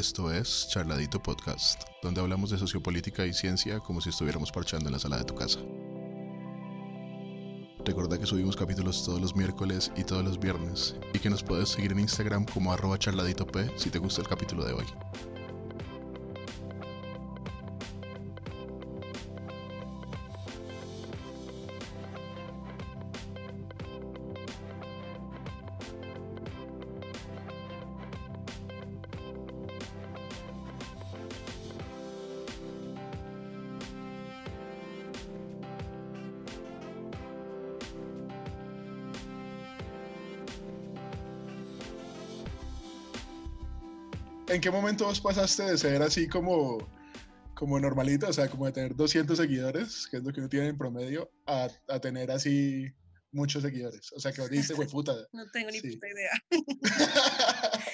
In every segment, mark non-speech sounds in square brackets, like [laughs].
Esto es Charladito Podcast, donde hablamos de sociopolítica y ciencia como si estuviéramos parchando en la sala de tu casa. Recuerda que subimos capítulos todos los miércoles y todos los viernes, y que nos puedes seguir en Instagram como arroba charladitop si te gusta el capítulo de hoy. ¿En qué momento vos pasaste de ser así como, como normalito, o sea, como de tener 200 seguidores, que es lo que uno tiene en promedio, a, a tener así muchos seguidores? O sea, que dices, güey, puta. No tengo ni Sí. puta idea. [laughs]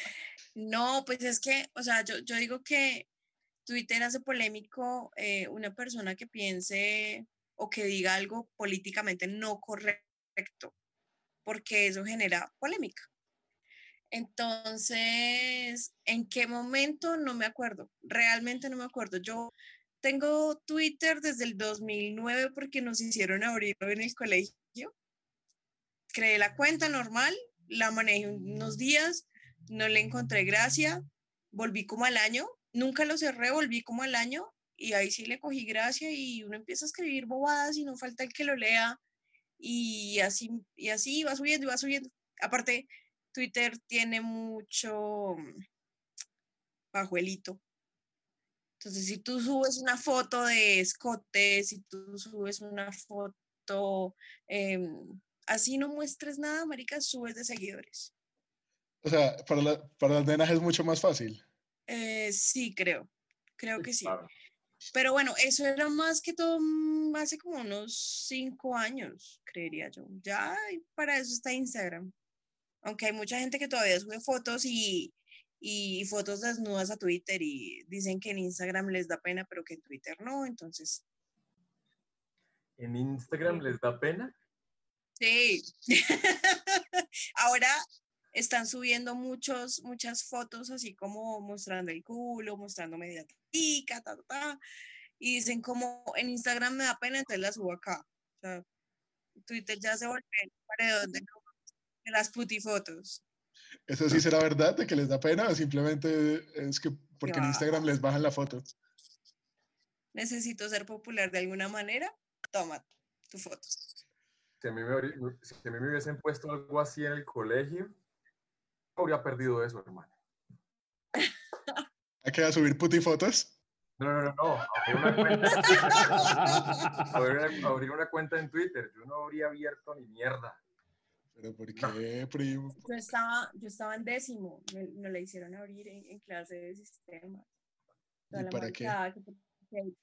No, pues es que, o sea, yo, yo digo que Twitter hace polémico eh, una persona que piense o que diga algo políticamente no correcto, porque eso genera polémica. Entonces, ¿en qué momento? No me acuerdo, realmente no me acuerdo. Yo tengo Twitter desde el 2009 porque nos hicieron abrirlo en el colegio. Creé la cuenta normal, la manejé unos días, no le encontré gracia, volví como al año, nunca lo cerré, volví como al año y ahí sí le cogí gracia y uno empieza a escribir bobadas y no falta el que lo lea y así, y así va subiendo y va subiendo. Aparte, Twitter tiene mucho mm, pajuelito. Entonces, si tú subes una foto de escote, si tú subes una foto, em, así no muestres nada, marica, subes de seguidores. O sea, para, la- para las nenas es mucho más fácil. Eh, sí, creo. Creo que sí. Claro. Pero bueno, eso era más que todo mm, hace como unos cinco años, creería yo. Ya para eso está Instagram. Aunque hay mucha gente que todavía sube fotos y, y fotos desnudas a Twitter y dicen que en Instagram les da pena, pero que en Twitter no. Entonces, En Instagram les da pena. sí. [laughs] Ahora están subiendo muchos, muchas fotos así como mostrando el culo, mostrando media tica, ta, ta, ta. Y dicen como en Instagram me da pena, entonces la subo acá. O sea, Twitter ya se volvió el paredón de, de las putifotos. ¿Eso sí será verdad de que les da pena o simplemente es que porque en. Instagram les bajan la foto? Necesito ser popular de alguna manera, toma tu foto. Si a, mí me, habrí- si a mí me hubiesen puesto algo así en el colegio, habría perdido eso, hermano. ¿Hay que subir putifotos? No, no, no, no. Abrir una cuenta, [laughs] abrir una- abrir una cuenta en Twitter. Yo no habría abierto ni mierda. ¿Pero por [laughs] qué, primo? Yo estaba, yo estaba en décimo, me, me la hicieron abrir en, en clase de sistemas. Toda ¿Y para qué? que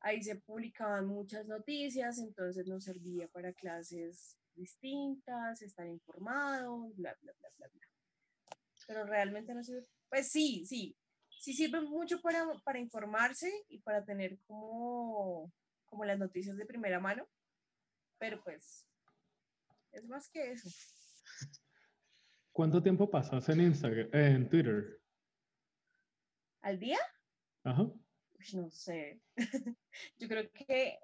Ahí se publicaban muchas noticias, entonces nos servía para clases distintas, estar informados, bla, bla, bla, bla, bla. Pero realmente no sirve. Pues sí, sí, sí sirve mucho para, para informarse y para tener como, como las noticias de primera mano, pero pues es más que eso. ¿Cuánto tiempo pasas en Instagram, en Twitter? ¿Al día? Ajá. Uy, no sé. [laughs] Yo creo que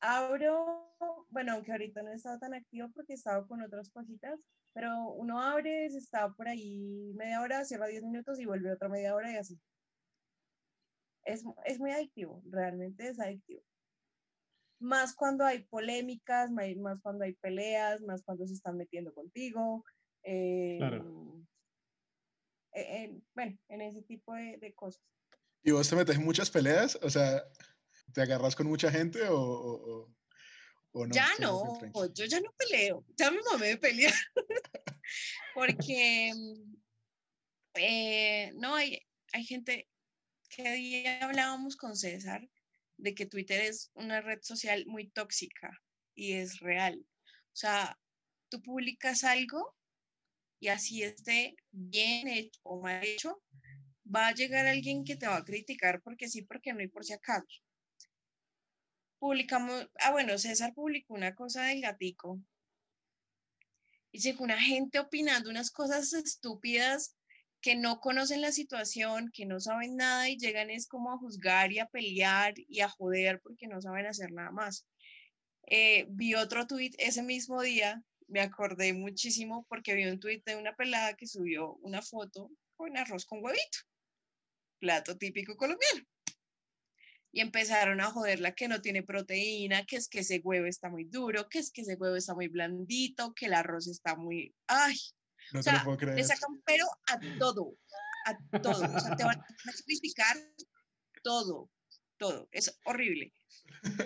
abro, bueno, aunque ahorita no he estado tan activo porque he estado con otras cositas, pero uno abre, se está por ahí media hora, cierra 10 minutos y vuelve otra media hora y así. Es, es muy adictivo, realmente es adictivo. Más cuando hay polémicas, más cuando hay peleas, más cuando se están metiendo contigo. eh, eh, en- bueno, en ese tipo de, de cosas. ¿Y vos te metes en muchas peleas? O sea, ¿te agarras con mucha gente o, o- o- o no? ya no, yo ya no peleo, ya me mamé de pelear. [laughs] Porque, mm, eh, no, hay, hay gente que día hablábamos con César de que Twitter es una red social muy tóxica y es real. O sea, tú publicas algo y así esté bien hecho o mal hecho, va a llegar alguien que te va a criticar porque sí, porque no y por si acaso publicamos, ah bueno, César publicó una cosa del gatico y llegó una gente opinando unas cosas estúpidas que no conocen la situación, que no saben nada y llegan es como a juzgar y a pelear y a joder porque no saben hacer nada más. Eh, vi otro tweet ese mismo día, me acordé muchísimo porque vi un tweet de una pelada que subió una foto con arroz con huevito, plato típico colombiano. Y empezaron a joderla que no tiene proteína, que es que ese huevo está muy duro, que es que ese huevo está muy blandito, que el arroz está muy... ¡Ay! No O te lo sea, puedo creer. le sacan pero a todo, a todo. O sea, te van a criticar todo, todo. Es horrible.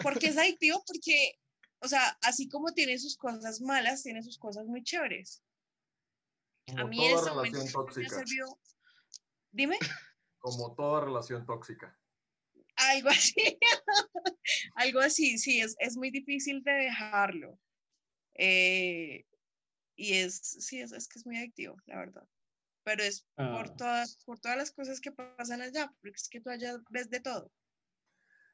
Porque es adictivo, porque, o sea, así como tiene sus cosas malas, tiene sus cosas muy chéveres. A mí en momento me sirvió- Dime, Como toda relación tóxica. algo así. [laughs] algo así, sí, es, es muy difícil de dejarlo. Eh, y es, sí, es, es que es muy adictivo, la verdad. Pero es por, Ah. todas, por todas las cosas que pasan allá, porque es que tú allá ves de todo.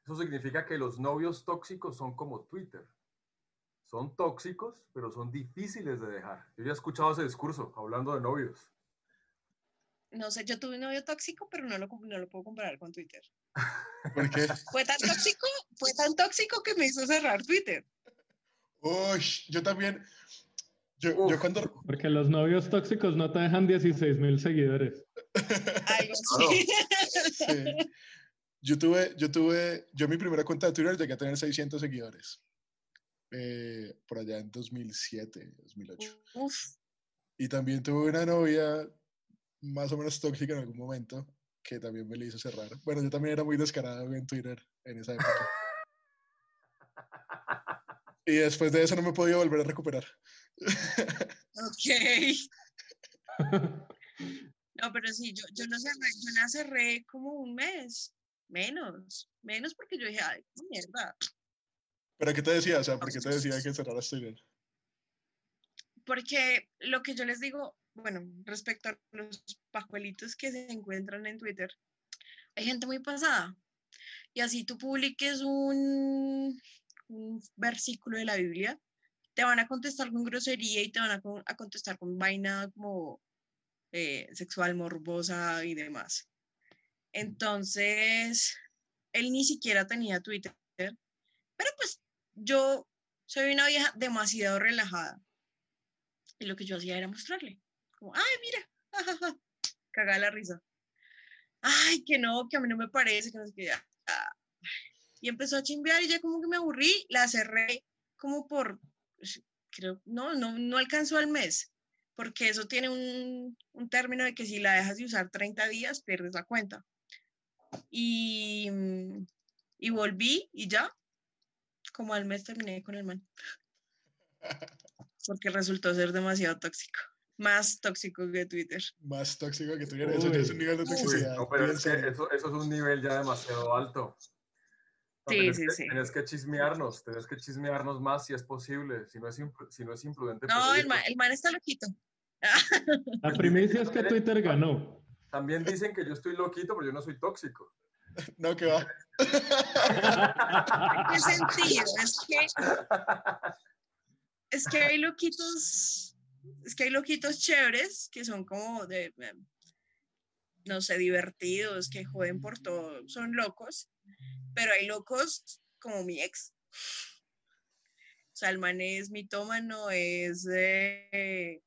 Eso significa que los novios tóxicos son como Twitter. Son tóxicos, pero son difíciles de dejar. Yo ya he escuchado ese discurso hablando de novios. No sé, yo tuve un novio tóxico, pero no lo, no lo puedo comparar con Twitter. ¿Por qué? Fue tan tóxico, fue tan tóxico que me hizo cerrar Twitter. Uy, yo también. Yo, yo cuando. Porque los novios tóxicos no te dejan 16 mil seguidores. Algo Claro. así. Sí. Yo tuve, yo tuve, yo mi primera cuenta de Twitter llegué a tener 600 seguidores. eh, por allá en 2007, 2008. Uf, Y también tuve una novia más o menos tóxica en algún momento que también me le hizo cerrar. Bueno, yo también era muy descarado en Twitter en esa época. [laughs] Y después de eso no me he podido volver a recuperar. Ok. [laughs] No, pero sí, yo, yo, no cerré, yo la cerré como un mes, menos, menos porque yo dije, ay, mierda. ¿Pero qué te decía? O sea, ¿por qué te decía que cerraras Twitter? Porque lo que yo les digo, bueno, respecto a los pajuelitos que se encuentran en Twitter, hay gente muy pasada. Y así tú publiques un, un versículo de la Biblia, te van a contestar con grosería y te van a, a contestar con vaina como eh, sexual, morbosa y demás. Entonces, él ni siquiera tenía Twitter, pero pues yo soy una vieja demasiado relajada. Y lo que yo hacía era mostrarle, como, ay, mira, [laughs] jajaja, cagada la risa. Ay, que no, que a mí no me parece, que no sé qué. ah. Y empezó a chimbear y ya como que me aburrí, la cerré como por, creo, no, no, no alcanzó al mes, porque eso tiene un, un término de que si la dejas de usar 30 días, pierdes la cuenta. Y, mm, y volví y ya, como al mes terminé con el man porque resultó ser demasiado tóxico. Más tóxico que Twitter. Más tóxico que Twitter. Eso ya es un nivel de Uy, toxicidad. no, pero bien es que serio. eso, eso es un nivel ya demasiado alto. No, Sí, tenés sí, que, sí. Tenés que chismearnos, tenés que chismearnos más si es posible, si no es, si no es imprudente. No, el man, el man está loquito. La [laughs] primicia es que Twitter ganó. También dicen que yo estoy loquito, pero yo no soy tóxico. [laughs] No, que va. ¿Qué sentido? Es que, [laughs] es que hay loquitos, es que hay loquitos chéveres que son como de, eh, no sé, divertidos, que joden por todo, son locos, pero hay locos como mi ex. O sea, el man es mitómano, es eh,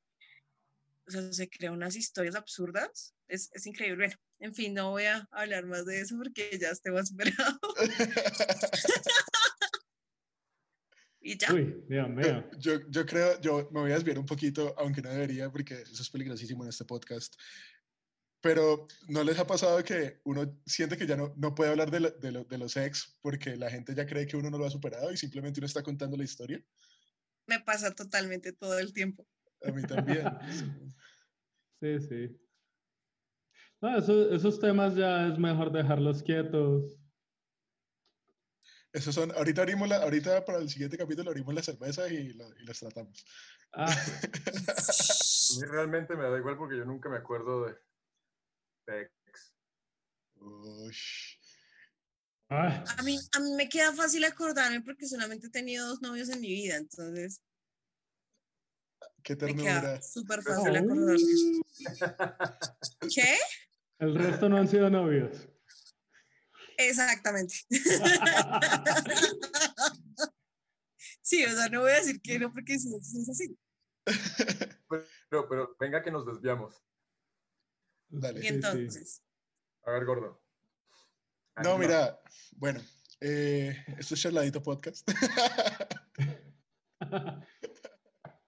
o sea, se crea unas historias absurdas. Es, es increíble. Bueno, en fin, no voy a hablar más de eso porque ya estoy más superado. [laughs] y ya. Uy, Dios [laughs] mío. Yo, yo creo, yo me voy a desviar un poquito, aunque no debería, porque eso es peligrosísimo en este podcast. Pero ¿no les ha pasado que uno siente que ya no, no puede hablar de, lo- de, lo- de los ex porque la gente ya cree que uno no lo ha superado y simplemente uno está contando la historia? Me pasa totalmente todo el tiempo. A mí también. [laughs] Sí, sí. No, eso- esos temas ya es mejor dejarlos quietos. Esos son, ahorita abrimos la, ahorita para el siguiente capítulo abrimos la cerveza y, lo- y las tratamos. Ah, [laughs] A mí realmente me da igual porque yo nunca me acuerdo de, ah, A mí, a mí me queda fácil acordarme porque solamente he tenido dos novios en mi vida, entonces Qué Me queda ternura. súper fácil acordarme. [laughs] ¿Qué? El resto no han sido novios. Exactamente. [laughs] Sí, o sea, no voy a decir que no porque sí, sí es así. [laughs] Pero, pero venga que nos desviamos. Dale. Y Sí, sí. entonces, A ver, gordo. No, mira, bueno, eh, esto es Charladito Podcast. [laughs]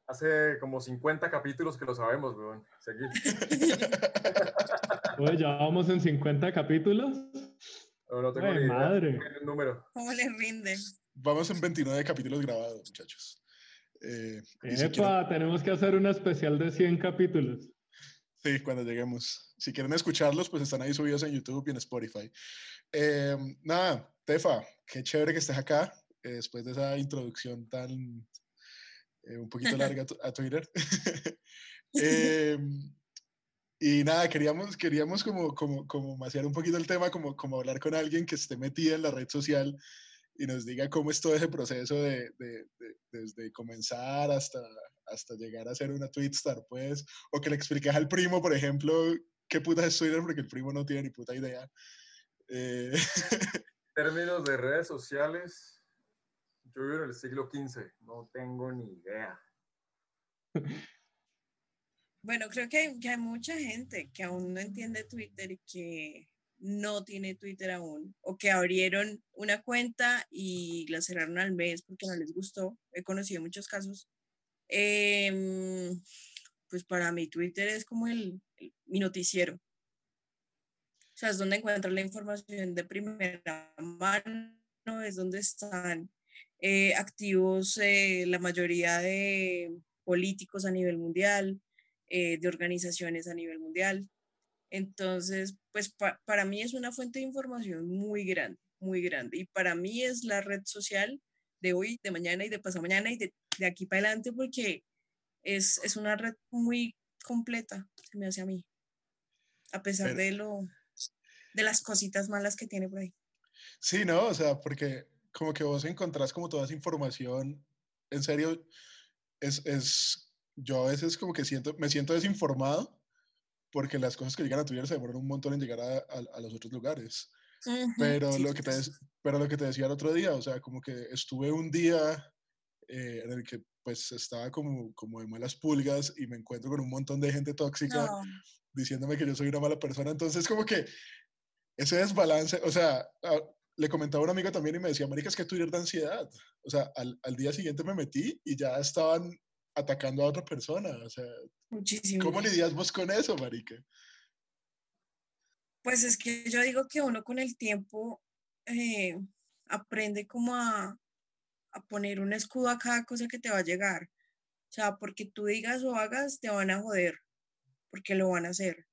Hace como 50 capítulos que lo sabemos, weón. Seguí. [laughs] Oye, ya vamos en 50 capítulos. No, no tengo Ay, ni idea. madre. Número. ¿cómo le rinde? Vamos en 29 capítulos grabados, muchachos. Eh, y si quieren- Epa, tenemos que hacer un especial de 100 capítulos. Sí, cuando lleguemos. Si quieren escucharlos, pues están ahí subidos en YouTube y en Spotify. Eh, nada, Tefa, qué chévere que estés acá eh, después de esa introducción tan eh, un poquito larga a Twitter. [laughs] Eh, y nada, queríamos, queríamos como, como, como maciar un poquito el tema, como, como hablar con alguien que esté metida en la red social y nos diga cómo es todo ese proceso de, de- de- desde comenzar hasta, hasta llegar a ser una Twitstar, pues, o que le expliques al primo, por ejemplo, qué puta es Twitter, porque el primo no tiene ni puta idea. Eh, [laughs] Términos de redes sociales. Yo vivo en el siglo XV. No tengo ni idea. Bueno, creo que hay, que hay mucha gente que aún no entiende Twitter y que no tiene Twitter aún, o que abrieron una cuenta y la cerraron al mes porque no les gustó. He conocido muchos casos. Em, pues para mí Twitter es como el, el- mi noticiero. O sea, es donde encuentro la información de primera mano, es donde están eh, activos eh, la mayoría de políticos a nivel mundial, eh, de organizaciones a nivel mundial. Entonces, pues pa- para mí es una fuente de información muy grande, muy grande. Y para mí es la red social de hoy, de mañana y de pasado mañana y de, de aquí para adelante porque es, es una red muy completa, se me hace a mí. A pesar Pero- de lo de las cositas malas que tiene por ahí. Sí, ¿no? O sea, porque como que vos encontrás como toda esa información, en serio, es, es, yo a veces como que siento, me siento desinformado porque las cosas que llegan a Twitter se demoran un montón en llegar a, a- a los otros lugares. Pero, sí, lo que te, pero lo que te decía el otro día, o sea, como que estuve un día eh, en el que pues estaba como, como de malas pulgas y me encuentro con un montón de gente tóxica no, diciéndome que yo soy una mala persona. Entonces, como que ese desbalance, o sea, a- le comentaba a un amigo también y me decía, marica, es que Twitter da ansiedad. O sea, al, al día siguiente me metí y ya estaban atacando a otra persona. O sea, muchísimo. ¿cómo lidias vos con eso, marica? Pues es que yo digo que uno con el tiempo eh, aprende como a, a poner un escudo a cada cosa que te va a llegar. O sea, porque tú digas o hagas, te van a joder, porque lo van a hacer.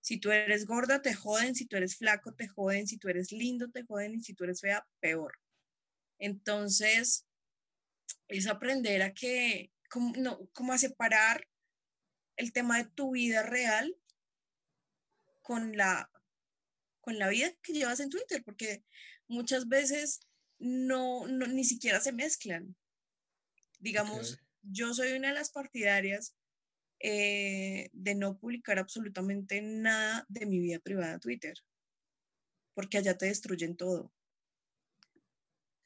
Si tú eres gorda, te joden, si tú eres flaco, te joden, si tú eres lindo, te joden, y si tú eres fea, peor. Entonces, es aprender a que, como, no, como a separar el tema de tu vida real con la, con la vida que llevas en Twitter, porque muchas veces no, no ni siquiera se mezclan. Digamos, yo soy una de las partidarias eh, de no publicar absolutamente nada de mi vida privada en Twitter, porque allá te destruyen todo.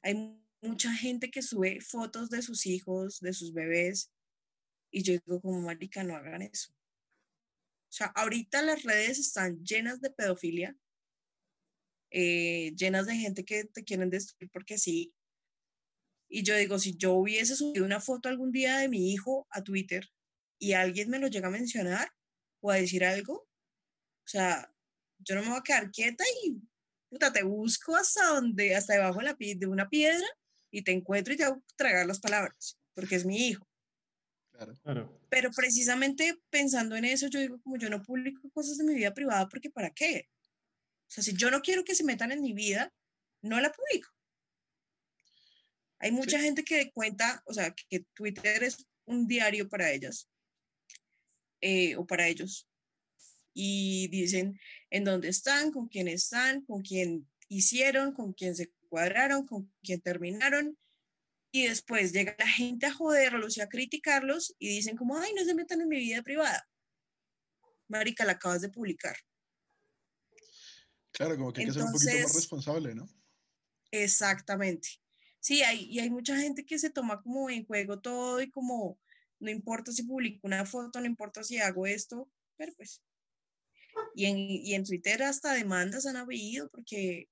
Hay mu- mucha gente que sube fotos de sus hijos, de sus bebés, y yo digo como marica, no hagan eso. O sea, ahorita las redes están llenas de pedofilia, eh, llenas de gente que te quieren destruir porque sí. Y yo digo, si yo hubiese subido una foto algún día de mi hijo a Twitter y alguien me lo llega a mencionar o a decir algo, o sea, yo no me voy a quedar quieta y puta, te busco hasta donde, hasta debajo de, la, de una piedra y te encuentro y te hago tragar las palabras, porque es mi hijo. Claro. Claro. Pero precisamente pensando en eso, yo digo, como yo no publico cosas de mi vida privada, porque ¿para qué? O sea, si yo no quiero que se metan en mi vida, no la publico. Hay mucha gente que cuenta, o sea, que Twitter es un diario para ellas eh, o para ellos. Y dicen en dónde están, con quién están, con quién hicieron, con quién se cuadraron, con quién terminaron. y después llega la gente a joderlos y a criticarlos y dicen como, ay, no se metan en mi vida privada. Marica, la acabas de publicar. Claro, como que hay que ser un poquito más Entonces- responsable, ¿no? Exactamente. Sí, hay, y hay mucha gente que se toma como en juego todo y como, no importa si publico una foto, no importa si hago esto, pero pues. Y en, y en Twitter hasta demandas han habido porque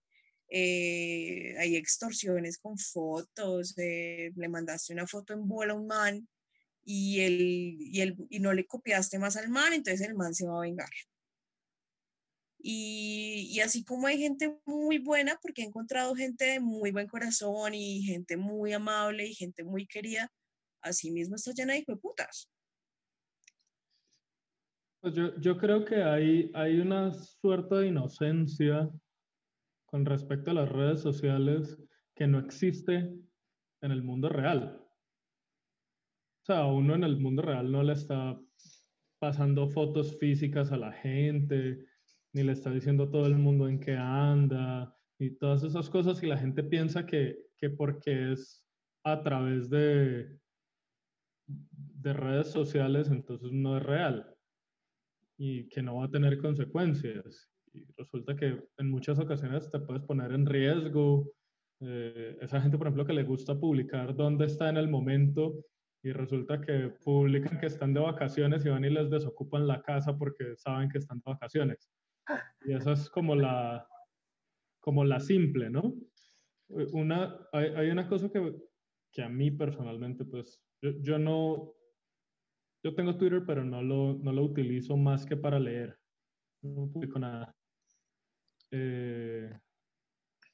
eh, hay extorsiones con fotos, eh, le mandaste una foto en bola a un man y, el, y, el, y no le copiaste más al man, entonces el man se va a vengar. Y, y así como hay gente muy buena, porque he encontrado gente de muy buen corazón y gente muy amable y gente muy querida, así mismo está llena de putas. Pues yo, yo creo que hay, hay una suerte de inocencia con respecto a las redes sociales que no existe en el mundo real. O sea, uno en el mundo real no le está pasando fotos físicas a la gente, ni le está diciendo a todo el mundo en qué anda, y todas esas cosas, y la gente piensa que, que porque es a través de, de redes sociales, entonces no es real y que no va a tener consecuencias. Y resulta que en muchas ocasiones te puedes poner en riesgo. Eh, esa gente, por ejemplo, que le gusta publicar dónde está en el momento y resulta que publican que están de vacaciones y van y les desocupan la casa porque saben que están de vacaciones. Y esa es como la, como la simple, ¿no? Una, hay, hay una cosa que, que a mí personalmente, pues, yo, yo no, yo tengo Twitter, pero no lo, no lo utilizo más que para leer. No publico nada. Eh,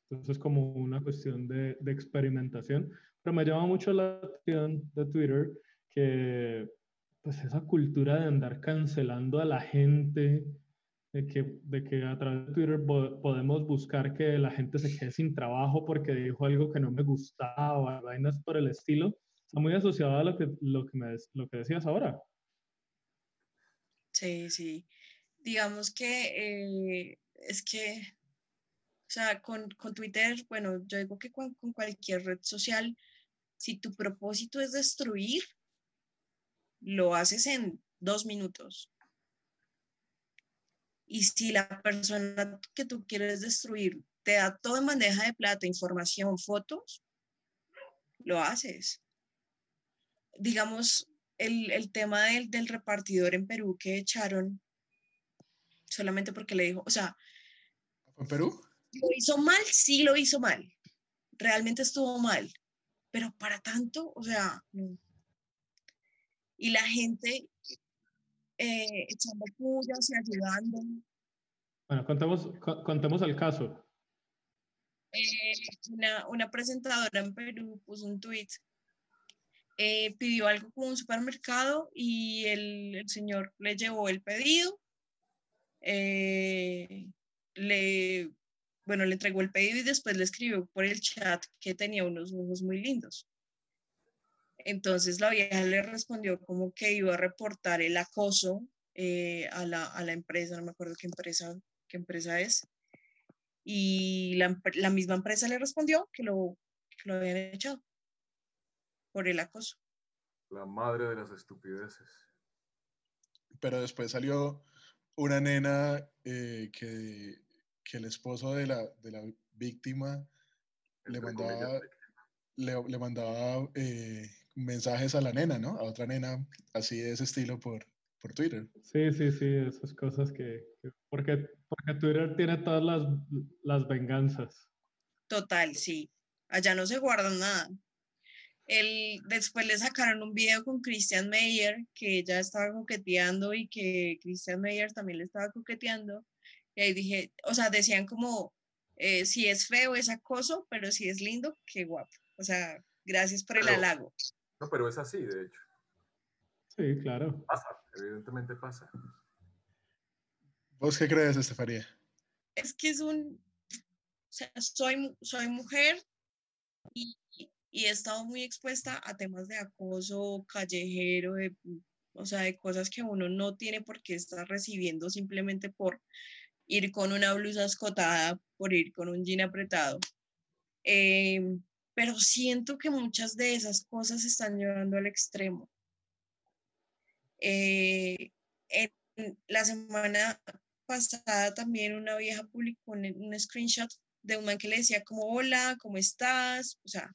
entonces es como una cuestión de, de experimentación. Pero me llama mucho la atención de Twitter que pues esa cultura de andar cancelando a la gente, de que, de que a través de Twitter po- podemos buscar que la gente se quede sin trabajo porque dijo algo que no me gustaba vainas por el estilo, está muy asociado a lo que, lo que, me, lo que decías ahora. Sí, sí. Digamos que eh, es que, o sea, con, con Twitter, bueno, yo digo que con, con cualquier red social, si tu propósito es destruir, lo haces en dos minutos. Y si la persona que tú quieres destruir te da todo en bandeja de plata, información, fotos, lo haces. Digamos, el, el tema del, del repartidor en Perú que echaron solamente porque le dijo, o sea, ¿Fue en Perú? ¿lo hizo mal? Sí, lo hizo mal. Realmente estuvo mal. Pero para tanto, o sea, no. Y la gente eh, echando pullas y ayudando. Bueno, contemos, co- contemos el caso. Eh, una, una presentadora en Perú puso un tweet, eh, pidió algo como un supermercado y el, el señor le llevó el pedido, eh, le, bueno, le entregó el pedido y después le escribió por el chat que tenía unos ojos muy lindos. Entonces la vieja le respondió como que iba a reportar el acoso eh, a, la, a la empresa, no me acuerdo qué empresa, qué empresa es y la, la misma empresa le respondió que lo, que lo habían echado por el acoso. La madre de las estupideces. Pero después salió una nena eh, que, que el esposo de la, de la víctima le mandaba, le, le mandaba eh, mensajes a la nena, ¿no? A otra nena así de ese estilo por, por Twitter. Sí, sí, sí, esas cosas que... que- porque, porque Twitter tiene todas las, las venganzas. Total, sí. Allá no se guardan nada. El, después le sacaron un video con Christian Meyer, que ella estaba coqueteando y que Christian Meyer también le estaba coqueteando. Y ahí dije, o sea, decían como, eh, si es feo es acoso, pero si es lindo, qué guapo. O sea, gracias por el Pero- halago. No, pero es así, de hecho. Sí, claro. Pasa, evidentemente pasa. ¿Vos qué crees, Estefanía? es que es un, o sea, soy, soy mujer y, y he estado muy expuesta a temas de acoso callejero, de, o sea, de cosas que uno no tiene por qué estar recibiendo simplemente por ir con una blusa escotada, por ir con un jean apretado. Em, pero siento que muchas de esas cosas se están llevando al extremo. Eh, en la semana pasada también una vieja publicó un, un screenshot de un man que le decía como, hola, ¿cómo estás? O sea,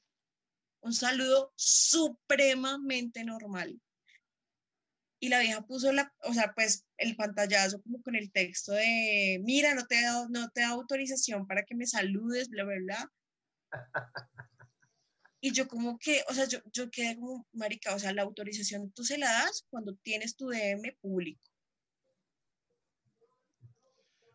un saludo supremamente normal. Y la vieja puso la, o sea, pues el pantallazo como con el texto de, mira, no te dado, no te da autorización para que me saludes, bla, bla, bla. [laughs] Y yo como que, o sea, yo, yo quedé como, marica, o sea, la autorización tú se la das cuando tienes tu DM público.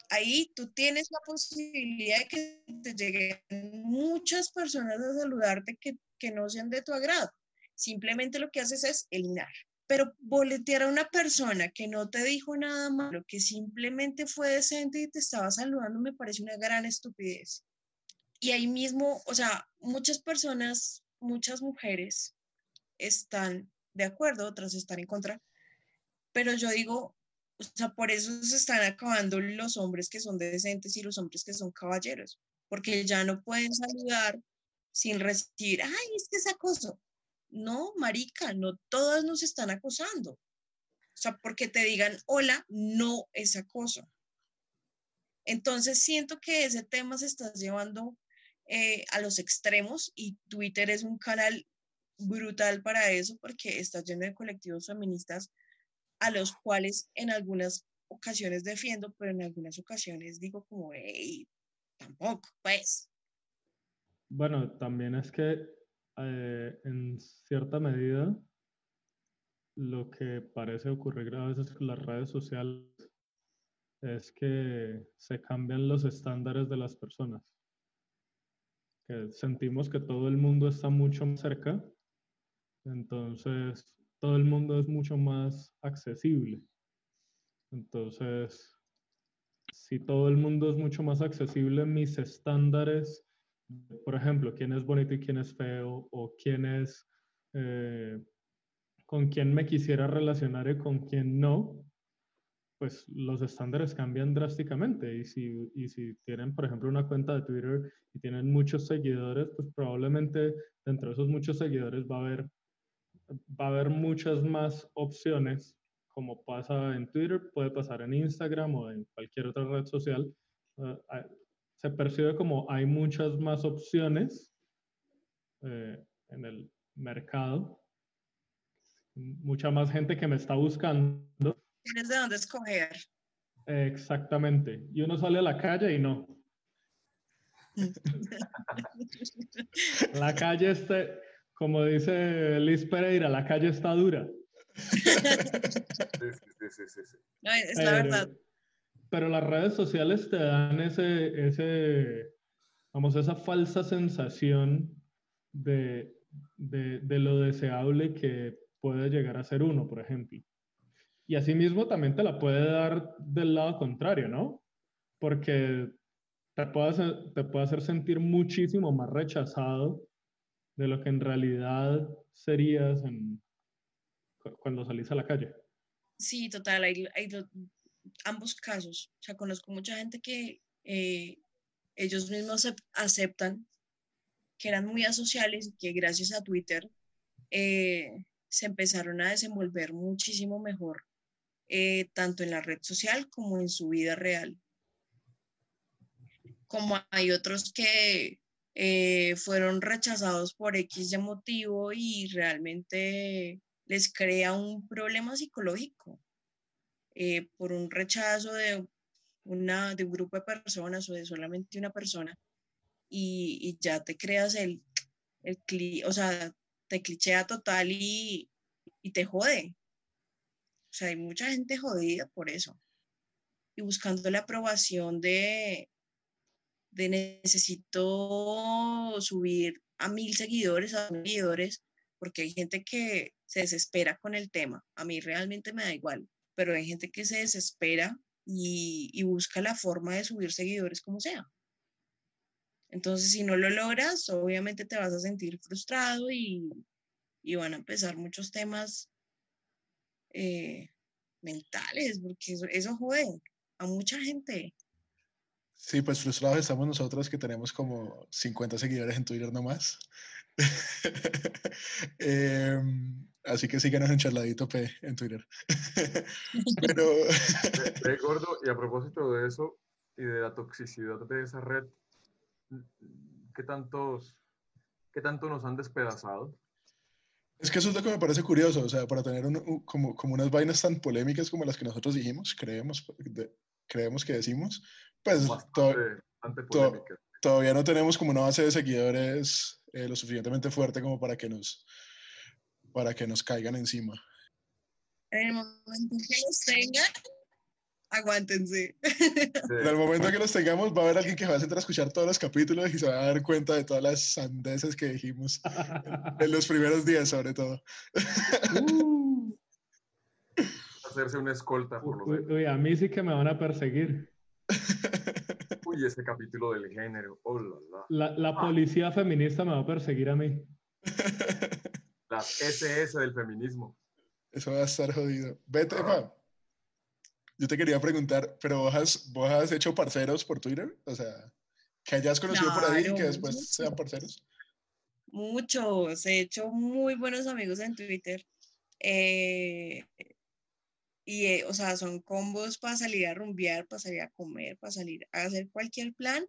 Ahí tú tienes la posibilidad de que te lleguen muchas personas a saludarte que, que no sean de tu agrado. Simplemente lo que haces es eliminar. Pero boletear a una persona que no te dijo nada malo, que simplemente fue decente y te estaba saludando, me parece una gran estupidez y ahí mismo, o sea, muchas personas, muchas mujeres están de acuerdo, otras están en contra, pero yo digo, o sea, por eso se están acabando los hombres que son decentes y los hombres que son caballeros, porque ya no pueden saludar sin recibir, ay, es que es acoso. No, marica, no todas nos están acosando. O sea, porque te digan hola, no es acoso. Entonces siento que ese tema se está llevando eh, a los extremos y Twitter es un canal brutal para eso porque está lleno de colectivos feministas a los cuales en algunas ocasiones defiendo, pero en algunas ocasiones digo como, hey, tampoco, pues. Bueno, también es que eh, en cierta medida lo que parece ocurrir a veces con las redes sociales es que se cambian los estándares de las personas sentimos que todo el mundo está mucho más cerca, entonces todo el mundo es mucho más accesible. Entonces, si todo el mundo es mucho más accesible, mis estándares, por ejemplo, quién es bonito y quién es feo, o quién es, eh, con quién me quisiera relacionar y con quién no, pues los estándares cambian drásticamente. Y si, y si tienen, por ejemplo, una cuenta de Twitter y tienen muchos seguidores, pues probablemente dentro de esos muchos seguidores va a haber, va a haber muchas más opciones, como pasa en Twitter, puede pasar en Instagram o en cualquier otra red social. Ah, se percibe como hay muchas más opciones eh, en el mercado, mucha más gente que me está buscando tienes de dónde escoger. Exactamente. Y uno sale a la calle y no. la calle está, como dice Liz Pereira, la calle está dura. Sí, sí, sí, sí, No, es la verdad. Pero las redes sociales te dan ese, ese, vamos, esa falsa sensación de, de, de lo deseable que puede llegar a ser uno, por ejemplo. Y asimismo también te la puede dar del lado contrario, ¿no? Porque te puede hacer, te puede hacer sentir muchísimo más rechazado de lo que en realidad serías cuando salís a la calle. Sí, total, hay, ambos casos. O sea, conozco mucha gente que eh, ellos mismos aceptan que eran muy asociales y que gracias a Twitter eh, se empezaron a desenvolver muchísimo mejor eh, tanto en la red social como en su vida real. Como hay otros que eh, fueron rechazados por X de motivo y realmente les crea un problema psicológico eh, por un rechazo de, una, de un grupo de personas o de solamente una persona y, ya te creas el, el, o sea, te clichea total y, y te jode. O sea, hay mucha gente jodida por eso. Y buscando la aprobación de, de necesito subir a mil seguidores, a mil seguidores, porque hay gente que se desespera con el tema. A mí realmente me da igual, pero hay gente que se desespera y, y busca la forma de subir seguidores como sea. Entonces, si no lo logras, obviamente te vas a sentir frustrado y, y van a empezar muchos temas eh, mentales, porque eso, eso jode a mucha gente. Sí, pues frustrados estamos nosotros que tenemos como 50 seguidores en Twitter nomás. [laughs] Em, así que síganos en Charladito P en Twitter. [laughs] Pero ve, gordo, y a propósito de eso y de la toxicidad de esa red, ¿qué tantos, qué tanto nos han despedazado? Es que eso es lo que me parece curioso, o sea, para tener un- un- como, como unas vainas tan polémicas como las que nosotros dijimos, creemos, de- creemos que decimos, pues to- Bastante, bastante to- polémica. todavía no tenemos como una base de seguidores eh, lo suficientemente fuerte como para que nos para que nos caigan encima. En el momento que los tengan, aguántense. En el momento que los tengamos va a haber alguien que va a sentar a escuchar todos los capítulos y se va a dar cuenta de todas las sandeces que dijimos en los primeros días sobre todo. Uh, Hacerse una escolta por lo uy, menos. uy, a mí sí que me van a perseguir. [laughs] Uy, ese capítulo del género. Oh, la, la. La, la policía feminista me va a perseguir a mí. Las SS del feminismo. Eso va a estar jodido. Vete, Efa. Yo te quería preguntar, pero vos has, vos has hecho parceros por Twitter? O sea, que hayas conocido por ahí y que Claro. después sean parceros. Muchos, he hecho muy buenos amigos en Twitter. eh, y, eh, o sea, son combos para salir a rumbear, para salir a comer, para salir a hacer cualquier plan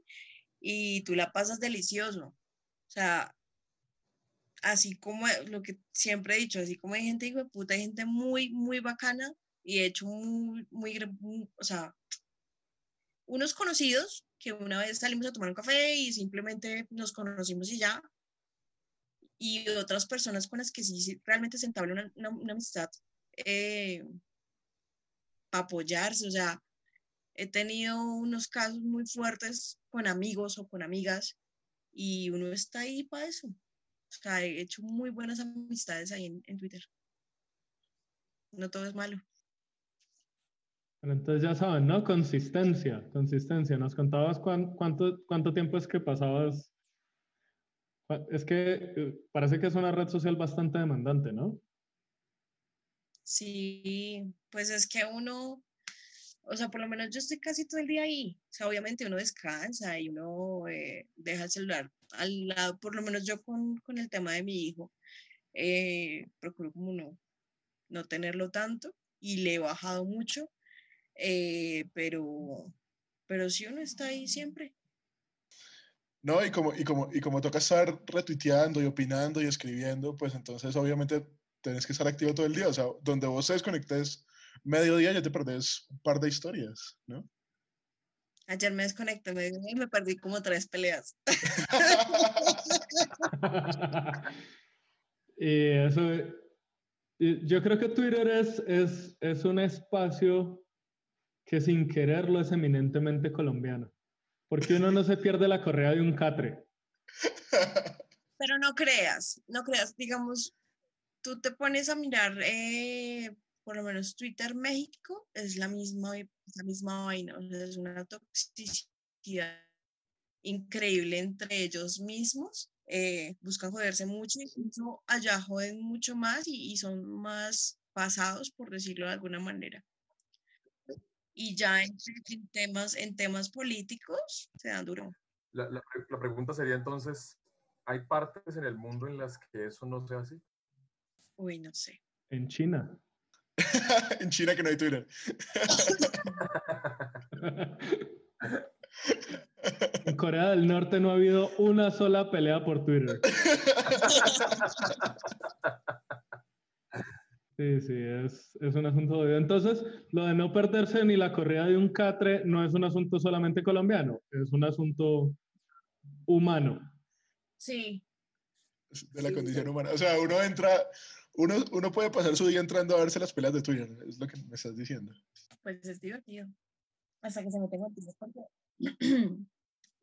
y tú la pasas delicioso. O sea, así como lo que siempre he dicho, así como hay gente hijo de puta, hay gente muy, muy bacana y he hecho muy, muy, muy- o sea, unos conocidos que una vez salimos a tomar un café y simplemente nos conocimos y ya, y otras personas con las que sí, sí realmente se entabla una, una- una amistad eh, para apoyarse, o sea, he tenido unos casos muy fuertes con amigos o con amigas y uno está ahí para eso. O sea, he hecho muy buenas amistades ahí en, en Twitter. No todo es malo. Pero entonces ya saben, ¿no? Consistencia, consistencia. Nos contabas cuán- cuánto, cuánto tiempo es que pasabas. Es que eh, parece que es una red social bastante demandante, ¿no? Sí, pues es que uno, o sea, por lo menos yo estoy casi todo el día ahí. O sea, obviamente uno descansa y uno eh, deja el celular al lado, por lo menos yo con, con el tema de mi hijo, eh, procuro como no, no tenerlo tanto y le he bajado mucho, eh, pero, pero sí uno está ahí siempre. No, y como, y como, y como toca estar retuiteando y opinando y escribiendo, pues entonces obviamente tenés que estar activo todo el día. O sea, donde vos te desconectes mediodía ya te perdés un par de historias, ¿no? Ayer me desconecté me, y me perdí como tres peleas. y [laughs] [laughs] eso, y yo creo que Twitter es, es, es un espacio que sin quererlo es eminentemente colombiano. Porque uno no se pierde la correa de un catre. [laughs] Pero no creas, no creas, digamos, tú te pones a mirar, eh, por lo menos Twitter México, es la misma, la misma vaina, es una toxicidad increíble entre ellos mismos, eh, buscan joderse mucho, incluso allá joden mucho más y, y son más pasados, por decirlo de alguna manera. Y ya en, en temas, en temas políticos se dan duro. La, la la pregunta sería entonces, ¿hay partes en el mundo en las que eso no sea así? Uy, no sé. En China. [laughs] en China que no hay Twitter. en Corea del Norte no ha habido una sola pelea por Twitter. [laughs] Sí, sí, es, es un asunto jodido. Entonces, lo de no perderse ni la correa de un catre no es un asunto solamente colombiano, es un asunto humano. Sí, de la Sí, condición sí. humana. O sea, uno entra, uno, uno puede pasar su día entrando a verse las peleas de Twitter, es lo que me estás diciendo. pues es divertido. Hasta que se me noticias porque [clears throat]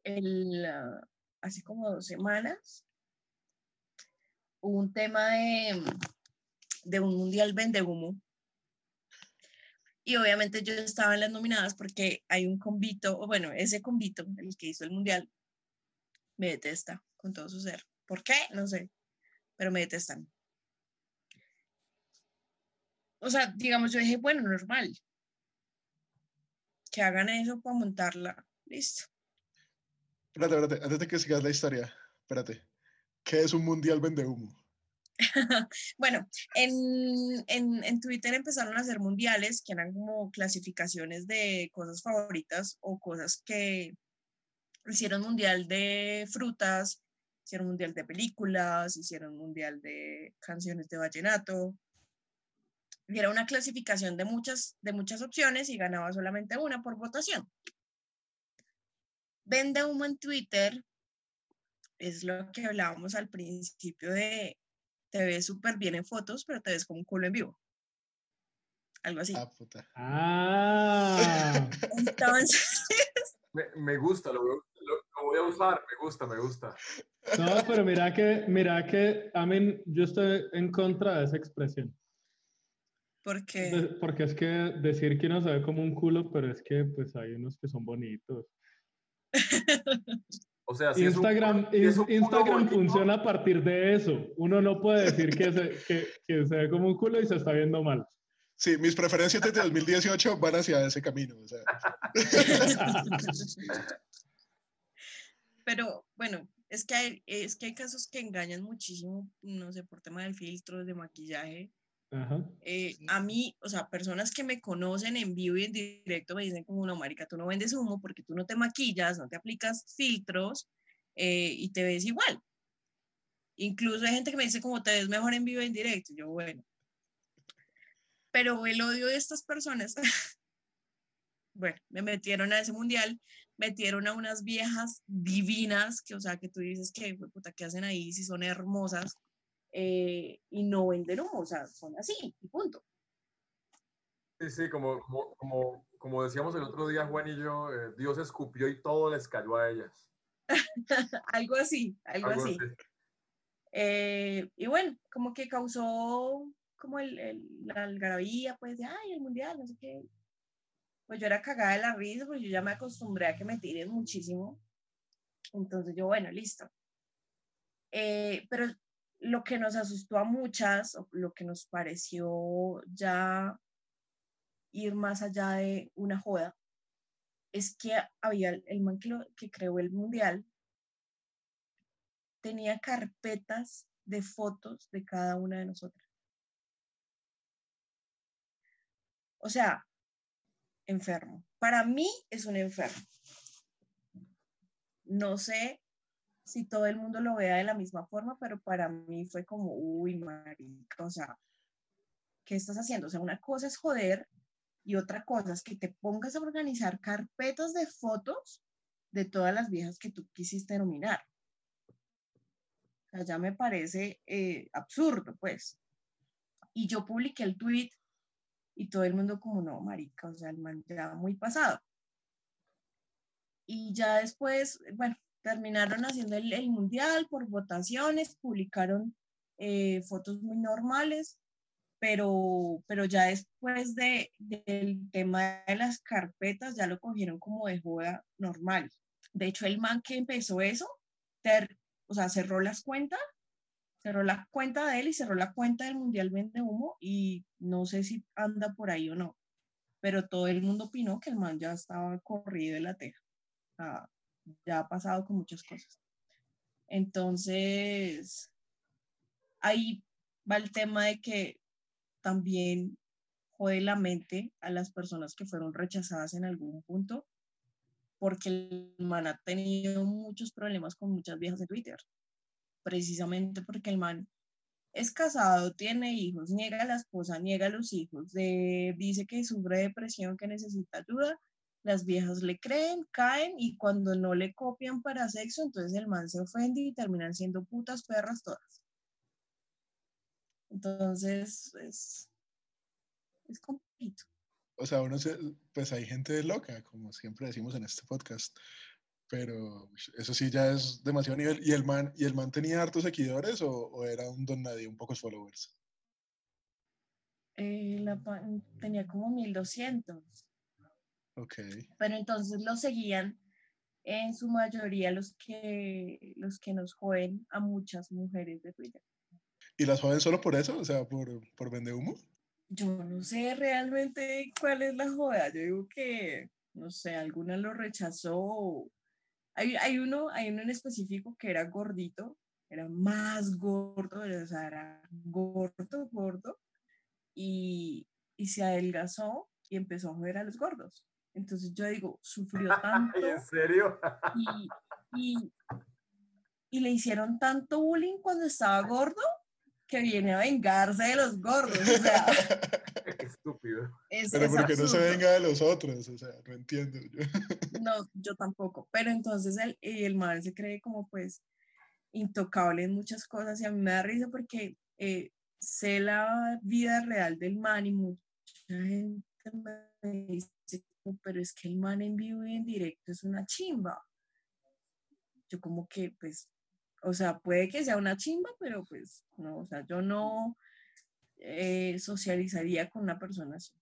el, ah, hace como dos semanas hubo un tema de, de un mundial vende humo. Y obviamente yo estaba en las nominadas porque hay un convito, o bueno, ese convito, el que hizo el mundial, me detesta con todo su ser. ¿Por qué? No sé, pero me detestan. O sea, digamos, yo dije, bueno, normal, que hagan eso para montarla. Listo. Espérate, espérate, antes de que sigas la historia, espérate. ¿Qué es un mundial vende humo? [laughs] bueno, en, en, en, Twitter empezaron a hacer mundiales que eran como clasificaciones de cosas favoritas o cosas que hicieron mundial de frutas, hicieron mundial de películas, hicieron mundial de canciones de vallenato. Y era una clasificación de muchas, de muchas opciones y ganaba solamente una por votación. Vende humo en Twitter es lo que hablábamos al principio de te ves súper bien en fotos, pero te ves como un culo en vivo. Algo así. Ah, puta. Ah. [laughs] Entonces. [laughs] Me, me gusta, lo, lo, lo, voy a usar, me gusta, me gusta. No, pero mira que, mira que, a mí, yo estoy en contra de esa expresión. ¿Por qué? Porque es que decir que uno se ve como un culo, pero es que pues hay unos que son bonitos. [laughs] O sea, si es un- Instagram, si es un culo Instagram funciona a partir de eso. Uno no puede decir que se, que, que se ve como un culo y se está viendo mal. Sí, mis preferencias desde 2018 van hacia ese camino. O sea, [laughs] Pero bueno, es que, hay, es que hay casos que engañan muchísimo, no sé, por tema de filtros, de maquillaje. Ajá. Eh, a mí, o sea, personas que me conocen en vivo y en directo me dicen como, no, marica, tú no vendes humo porque tú no te maquillas, no te aplicas filtros eh, y te ves igual. Incluso hay gente que me dice como, te ves mejor en vivo y en directo. Yo, bueno. Pero el odio de estas personas, [laughs] bueno, me metieron a ese mundial, metieron a unas viejas divinas, que, o sea, que tú dices que, puta, ¿qué hacen ahí si son hermosas? Eh, y no venden humo, o sea, son así, y punto. Sí, sí, como, como, como, como decíamos el otro día, Juan y yo, eh, Dios escupió y todo les cayó a ellas. [laughs] algo así, algo, Algo así. así. Eh, y bueno, como que causó como el, el- la algarabía, pues, de, ay, el mundial, no sé qué. Pues yo era cagada de la risa, pues yo ya me acostumbré a que me tiren muchísimo. Entonces yo, bueno, listo. Eh, pero lo que nos asustó a muchas, lo que nos pareció ya ir más allá de una joda, es que había el, man que, que creó el mundial, tenía carpetas de fotos de cada una de nosotras. O sea, enfermo. Para mí es un enfermo. No sé si todo el mundo lo vea de la misma forma, pero para mí fue como, uy, marica, o sea, ¿qué estás haciendo? O sea, una cosa es joder y otra cosa es que te pongas a organizar carpetas de fotos de todas las viejas que tú quisiste nominar. O sea, ya me parece eh, absurdo, pues. Y yo publiqué el tweet y todo el mundo como, no, marica, o sea, el man ya muy pasado. Y ya después, bueno, terminaron haciendo el, el mundial por votaciones, publicaron eh, fotos muy normales, pero, pero ya después de, del tema de las carpetas ya lo cogieron como de joda normal. De hecho, el man que empezó eso, ter- o sea, cerró las cuentas, cerró la cuenta de él y cerró la cuenta del Mundial Vende Humo y no sé si anda por ahí o no, pero todo el mundo opinó que el man ya estaba corrido de la teja. Sea, ya ha pasado con muchas cosas. Entonces, ahí va el tema de que también jode la mente a las personas que fueron rechazadas en algún punto, porque el man ha tenido muchos problemas con muchas viejas de Twitter, precisamente porque el man es casado, tiene hijos, niega a la esposa, niega a los hijos, dice que sufre depresión, que necesita ayuda, las viejas le creen, caen y cuando no le copian para sexo, entonces el man se ofende y terminan siendo putas perras todas. Entonces, es, es complicado. o sea, uno se, pues hay gente loca, como siempre decimos en este podcast. Pero eso sí ya es demasiado nivel. ¿Y el man, y el man tenía hartos seguidores o, o era un don nadie, un pocos followers? Eh, la tenía como 1200, Ok. pero entonces lo seguían en su mayoría los que, los que nos joden a muchas mujeres de Twitter. ¿Y las joden solo por eso? O sea, por, por vender humo. Yo no sé realmente cuál es la joda. Yo digo que, no sé, alguna lo rechazó. Hay, hay, uno, hay uno en específico que era gordito, era más gordo, o sea, era gordo, gordo, y, y se adelgazó y empezó a joder a los gordos. Entonces yo digo, sufrió [laughs] tanto. ¿En serio? y, [laughs] y, y le hicieron tanto bullying cuando estaba gordo que viene a vengarse de los gordos. O sea, [laughs] Qué estúpido. es, Pero es porque no se venga de los otros, o sea, no entiendo. yo. No, yo tampoco. Pero entonces el, y el man se cree como pues intocable en muchas cosas y a mí me da risa porque eh, sé la vida real del man y mucha gente me dice, pero es que el man en vivo y en directo es una chimba. Yo como que pues, o sea, puede que sea una chimba, pero pues no, o sea, yo no eh, socializaría con una persona así.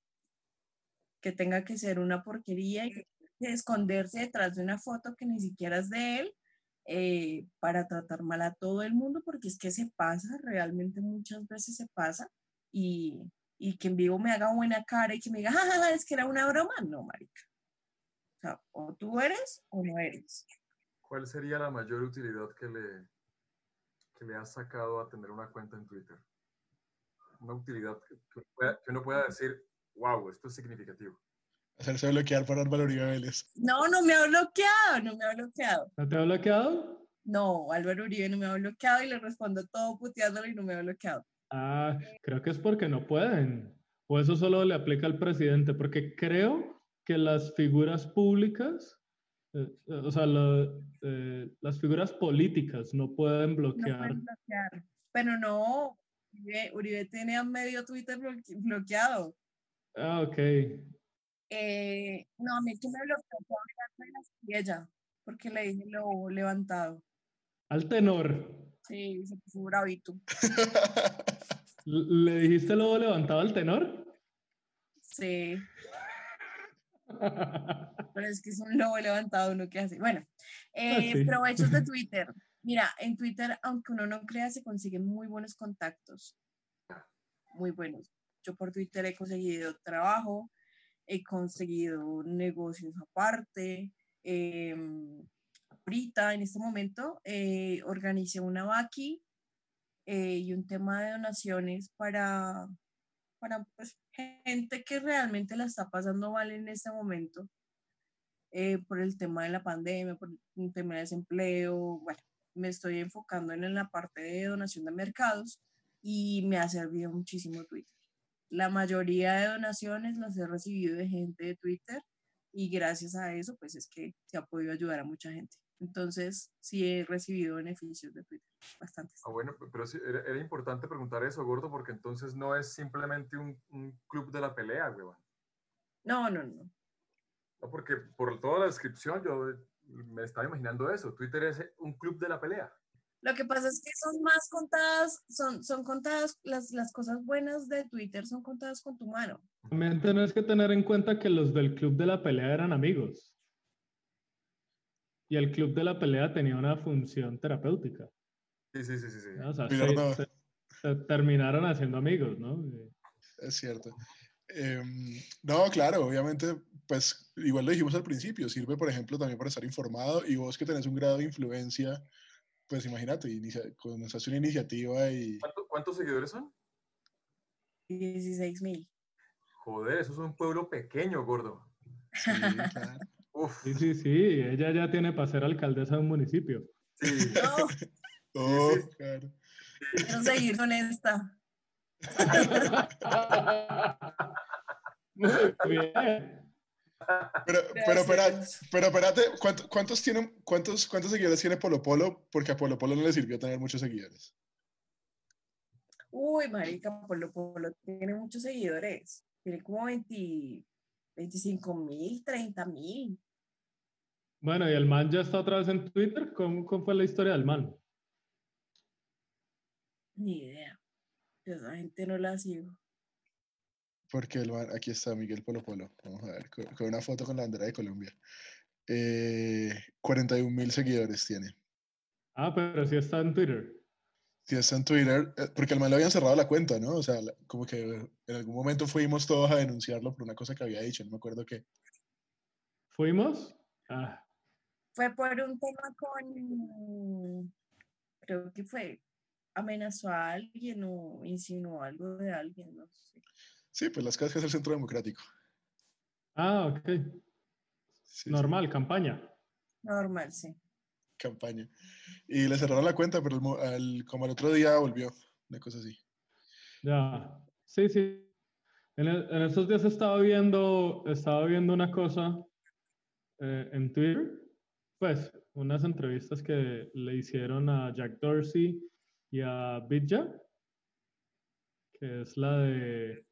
Que tenga que ser una porquería y que de esconderse detrás de una foto que ni siquiera es de él eh, para tratar mal a todo el mundo, porque es que se pasa, realmente muchas veces se pasa, y, y que en vivo me haga buena cara y que me diga, "Ja, ja, ja, es que era una broma, no, marica. O sea, o tú eres o no eres. ¿Cuál sería la mayor utilidad que le, que le has sacado a tener una cuenta en Twitter? Una utilidad que, que uno pueda- que uno pueda decir, wow, esto es significativo. Hacerse bloquear por Álvaro Uribe Vélez. No, no me ha bloqueado, no me ha bloqueado. ¿No te ha bloqueado? No, Álvaro Uribe no me ha bloqueado y le respondo todo puteándolo y no me ha bloqueado. Ah, creo que es porque no pueden. O eso solo le aplica al presidente, porque creo que las figuras públicas, eh, eh, o sea, la- eh, las figuras políticas no pueden No bloquear. pueden bloquear. Pero no, Uribe, Uribe tiene a medio Twitter bloque- bloqueado. Ah, ok. Eh, no, a mí que me bloqueó fue hablando de la estrella, porque le dije lo levantado. Al tenor. Sí, se puso bravito. [laughs] ¿Le dijiste lobo levantado al tenor? Sí, pero es que es un lobo levantado, uno que hace. Bueno, eh, sí. provechos de [laughs] Twitter. Mira, en Twitter, aunque uno no crea, se consiguen muy buenos contactos. Muy buenos. Yo por Twitter he conseguido trabajo, he conseguido negocios aparte. em, ahorita, en este momento, eh, organicé una vaqui eh, y un tema de donaciones para, para pues, gente que realmente la está pasando mal en este momento eh, por el tema de la pandemia, por un tema de desempleo. Bueno, me estoy enfocando en la parte de donación de mercados y me ha servido muchísimo Twitter. La mayoría de donaciones las he recibido de gente de Twitter y gracias a eso, pues es que se ha podido ayudar a mucha gente. Entonces, sí he recibido beneficios de Twitter, bastantes. Ah, bueno, pero sí, era, era importante preguntar eso, Gordo, porque entonces no es simplemente un, un club de la pelea, huevón. No, no, no. No, porque por toda la descripción yo me estaba imaginando eso. Twitter es un club de la pelea. Lo que pasa es que son más contadas, son, son contadas, las, las cosas buenas de Twitter son contadas con tu mano. También tenés que tener en cuenta que los del club de la pelea eran amigos. Y el club de la pelea tenía una función terapéutica. Sí, sí, sí, sí. sí. ¿no? O sea, Pilar, se- no. se- se terminaron haciendo amigos, ¿no? Es cierto. Em, no, claro, obviamente, pues igual lo dijimos al principio, sirve, por ejemplo, también para estar informado y vos que tenés un grado de influencia, pues imagínate, inicia, comenzaste una iniciativa y ¿Cuánto- ¿Cuántos seguidores son? 16 mil. Joder, eso es un pueblo pequeño, gordo. sí, claro. Uf, Sí, sí, sí, ella ya tiene para ser alcaldesa de un municipio. sí. No, [laughs] Oh, sí. claro. quiero seguir con esta. [laughs] Muy bien. Pero, pero, espera- Gracias. pero espérate, ¿cuánto- ¿cuántos, tienen, cuántos, ¿cuántos seguidores tiene Polo Polo? Porque a Polo Polo no le sirvió tener muchos seguidores. Uy, marica, Polo Polo tiene muchos seguidores. Tiene como 20, 25 mil, 30 mil. Bueno, y el man ya está otra vez en Twitter. ¿Cómo, cómo fue la historia del man? Ni idea. Yo esa gente no la sigo. Porque el man- aquí está Miguel Polo Polo. Vamos a ver, con, con una foto con la bandera de Colombia. Eh, 41 mil seguidores tiene. Ah, pero sí está en Twitter. Sí, está en Twitter, eh, porque al man le habían cerrado la cuenta, ¿no? O sea, como que en algún momento fuimos todos a denunciarlo por una cosa que había dicho, no me acuerdo qué. ¿Fuimos? Ah, Fue por un tema con creo que fue, amenazó a alguien o insinuó algo de alguien, no sé. Sí, pues las casas es el centro democrático. Ah, ok. Sí, sí, Normal, campaña. Normal, sí. Campaña. Y le cerraron la cuenta, pero el al- como al otro día volvió. Una cosa así. Ya. Sí, sí. En, e- en estos días estaba viendo, estaba viendo una cosa eh, en Twitter. Pues, unas entrevistas que le hicieron a Jack Dorsey y a Vidya, que es la de...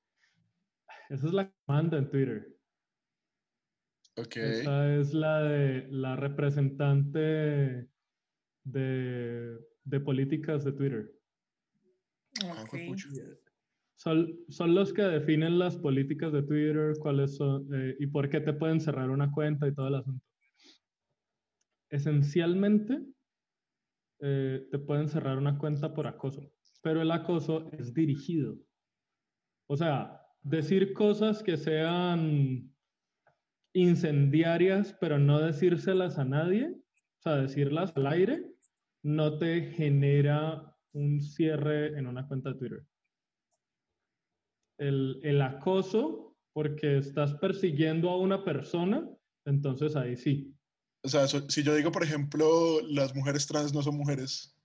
Esa es la que manda en Twitter. Ok. Esa es la de la representante de, de políticas de Twitter. Ah, Ok. juepucha. Son, son los que definen las políticas de Twitter, cuáles son eh, y por qué te pueden cerrar una cuenta y todo el asunto. Esencialmente, eh, te pueden cerrar una cuenta por acoso, pero el acoso es dirigido. O sea, decir cosas que sean incendiarias, pero no decírselas a nadie, o sea, decirlas al aire, no te genera un cierre en una cuenta de Twitter el, el acoso porque estás persiguiendo a una persona, entonces ahí sí. O sea, si yo digo, por ejemplo, las mujeres trans no son mujeres,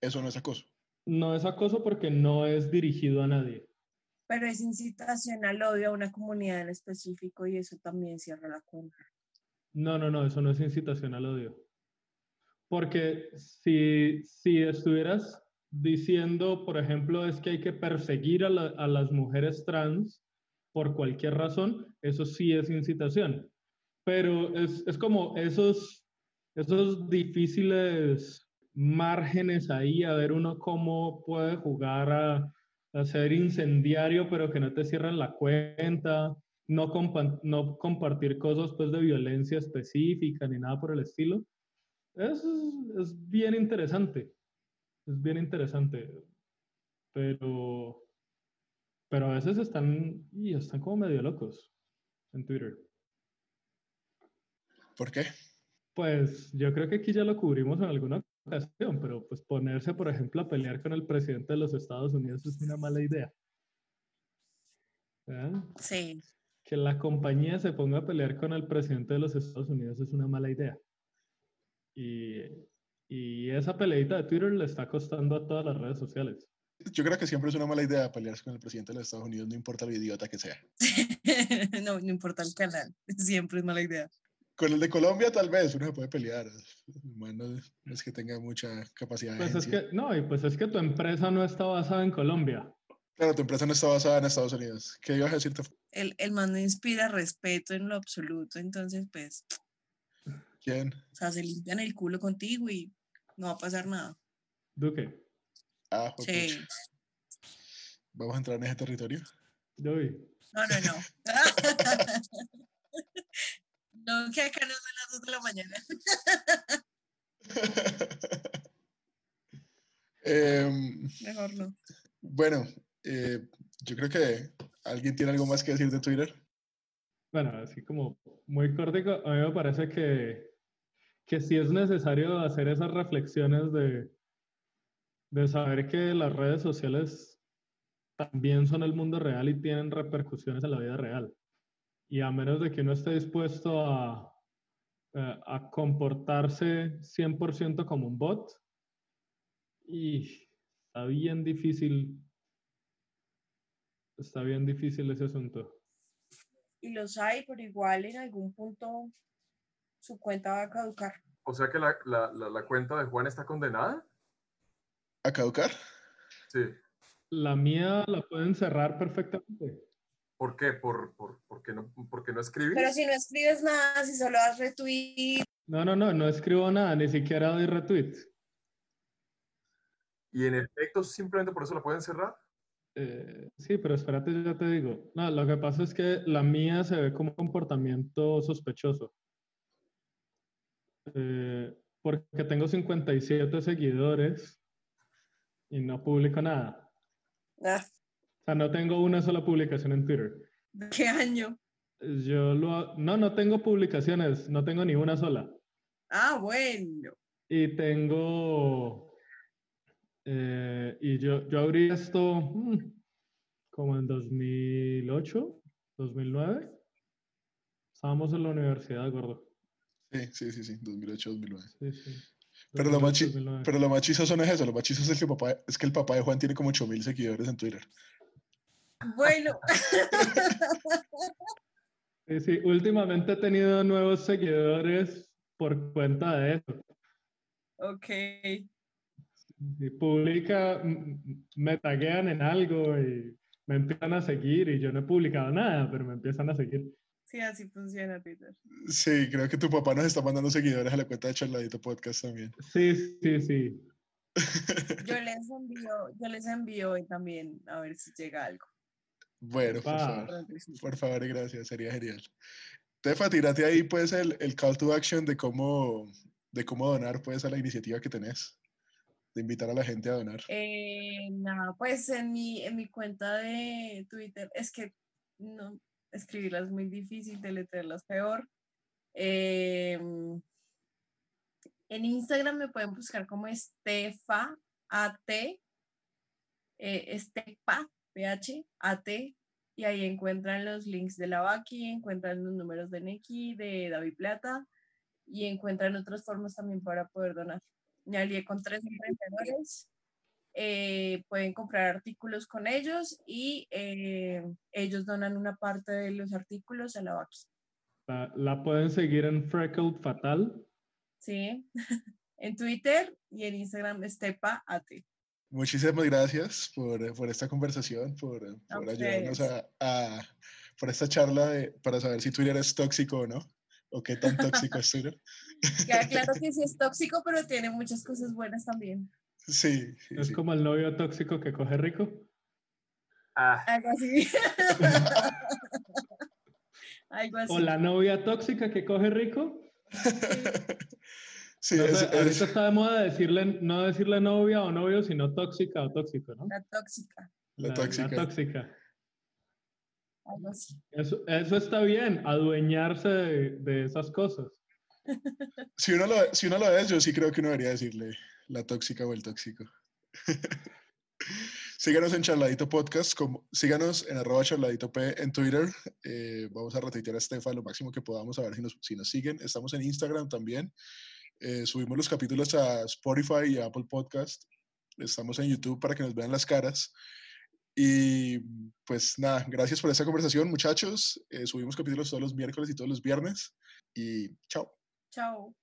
eso no es acoso. No es acoso porque no es dirigido a nadie. Pero es incitación al odio a una comunidad en específico y eso también cierra la cuenta. No, no, no, eso no es incitación al odio. Porque si, si estuvieras diciendo, por ejemplo, es que hay que perseguir a, la- a las mujeres trans por cualquier razón, eso sí es incitación. Pero es, es como esos, esos difíciles márgenes ahí, a ver uno cómo puede jugar a, a ser incendiario, pero que no te cierren la cuenta, no, compa- no compartir cosas pues, de violencia específica ni nada por el estilo. Es, es bien interesante. Es bien interesante. Pero, pero a veces están, y están como medio locos en Twitter. ¿Por qué? Pues yo creo que aquí ya lo cubrimos en alguna ocasión, pero pues ponerse, por ejemplo, a pelear con el presidente de los Estados Unidos es una mala idea. ¿Verdad? Sí. Que la compañía se ponga a pelear con el presidente de los Estados Unidos es una mala idea. Y, y esa peleita de Twitter le está costando a todas las redes sociales. Yo creo que siempre es una mala idea pelearse con el presidente de los Estados Unidos, no importa lo idiota que sea. [laughs] no, no importa el canal. [laughs] Siempre es mala idea. Con el de Colombia tal vez uno se puede pelear. El man no es- que tenga mucha capacidad de Pues es que, no, y pues es que tu empresa no está basada en Colombia. Claro, tu empresa no está basada en Estados Unidos. ¿Qué ibas a decirte? El, el man no inspira respeto en lo absoluto, entonces pues, ¿Quién? o sea, se limpian el culo contigo y no va a pasar nada. Duque, Ah, Sí. juepucha. Vamos a entrar en ese territorio. vi. No, no, no. [laughs] no, que acá no son las 2 de la mañana. [laughs] Em, Mejor no. bueno, eh, yo creo que alguien tiene algo más que decir de Twitter. Bueno, así como muy cortico, a mí me parece que, que sí es necesario hacer esas reflexiones de, de saber que las redes sociales también son el mundo real y tienen repercusiones en la vida real. Y a menos de que uno esté dispuesto a, eh, a comportarse 100% como un bot, y está bien difícil, está bien difícil ese asunto. Y los hay, pero igual en algún punto su cuenta va a caducar. O sea que la, la- la- la cuenta de Juan está condenada. ¿A caducar? Sí. La mía la pueden cerrar perfectamente. ¿Por qué? ¿Por, por, porque, no, porque no escribes? Pero si no escribes nada, si solo das retweet, No, no, no, no escribo nada, ni siquiera doy retweet. Y en efecto, simplemente por eso la pueden cerrar. Eh, sí, pero espérate, ya te digo. No, lo que pasa es que la mía se ve como un comportamiento sospechoso. Eh, porque tengo 57 seguidores y no publico nada. ah, O sea, no tengo una sola publicación en Twitter. ¿de ¿qué año? Yo lo... No, no tengo publicaciones, no tengo ni una sola. Ah, bueno. Y tengo, Eh, y yo, yo abrí esto mm, como en 2008, 2009. Estábamos en la universidad, gordo. Sí, sí, sí, sí, 2008, 2009. Sí, sí. Pero lo, más 2008, chi- 2009. pero lo más chistoso no es eso, lo más chistoso es que, papá, es que el papá de Juan tiene como 8000 seguidores en Twitter. Bueno, [laughs] Sí, sí, últimamente he tenido nuevos seguidores por cuenta de eso. ok. Y publica, me taguean en algo y me empiezan a seguir y yo no he publicado nada, pero me empiezan a seguir. Sí, así funciona Twitter. Sí, creo que tu papá nos está mandando seguidores a la cuenta de Charladito Podcast también. Sí, sí, sí. Yo les envío, yo les envío hoy también a ver si llega algo. Bueno, por favor, por favor gracias, sería genial. Tefa, tírate ahí pues el, el call to action de cómo, de cómo donar pues a la iniciativa que tenés, de invitar a la gente a donar. Eh, nada, pues en mi, en mi cuenta de Twitter, es que no, escribirlas es muy difícil, deletrearlas peor. Em, en Instagram me pueden buscar como Estefa AT, eh, Estepa PH AT, y ahí encuentran los links de la Baki, encuentran los números de Neki, de David Plata, y encuentran otras formas también para poder donar. Me alié con tres emprendedores eh, pueden comprar artículos con ellos y eh, ellos donan una parte de los artículos a la Baki. La, la pueden seguir en Freckled Fatal. ¿sí? [laughs] en Twitter y en Instagram Estepa AT. Muchísimas gracias por, por esta conversación, por, ayudarnos a, a- por esta charla de, para saber si Twitter es tóxico o no, o qué tan tóxico es Twitter. [laughs] Queda claro que sí es tóxico, pero tiene muchas cosas buenas también. Sí, sí, Es sí. como el novio tóxico que coge rico. Ah, Algo así. [laughs] Algo así. O la novia tóxica que coge rico. Sí, [laughs] No es- sé, es- ahorita está de moda decirle, no decirle novia o novio, sino tóxica o tóxico, ¿no? La tóxica. La tóxica. tóxica. Algo así. Eso, eso está bien, adueñarse de, de esas cosas. [laughs] si, uno lo, si uno lo es, yo sí creo que uno debería decirle la tóxica o el tóxico. [laughs] síganos en Charladito Podcast, como, síganos en arroba charladito P en Twitter. eh, vamos a retuitear a Estefa lo máximo que podamos a ver si nos, si nos siguen. Estamos en Instagram también. Eh, subimos los capítulos a Spotify y Apple Podcast. Estamos en YouTube para que nos vean las caras. Y pues nada, gracias por esta conversación, muchachos. Eh, subimos capítulos todos los miércoles y todos los viernes. Y chao. Chao.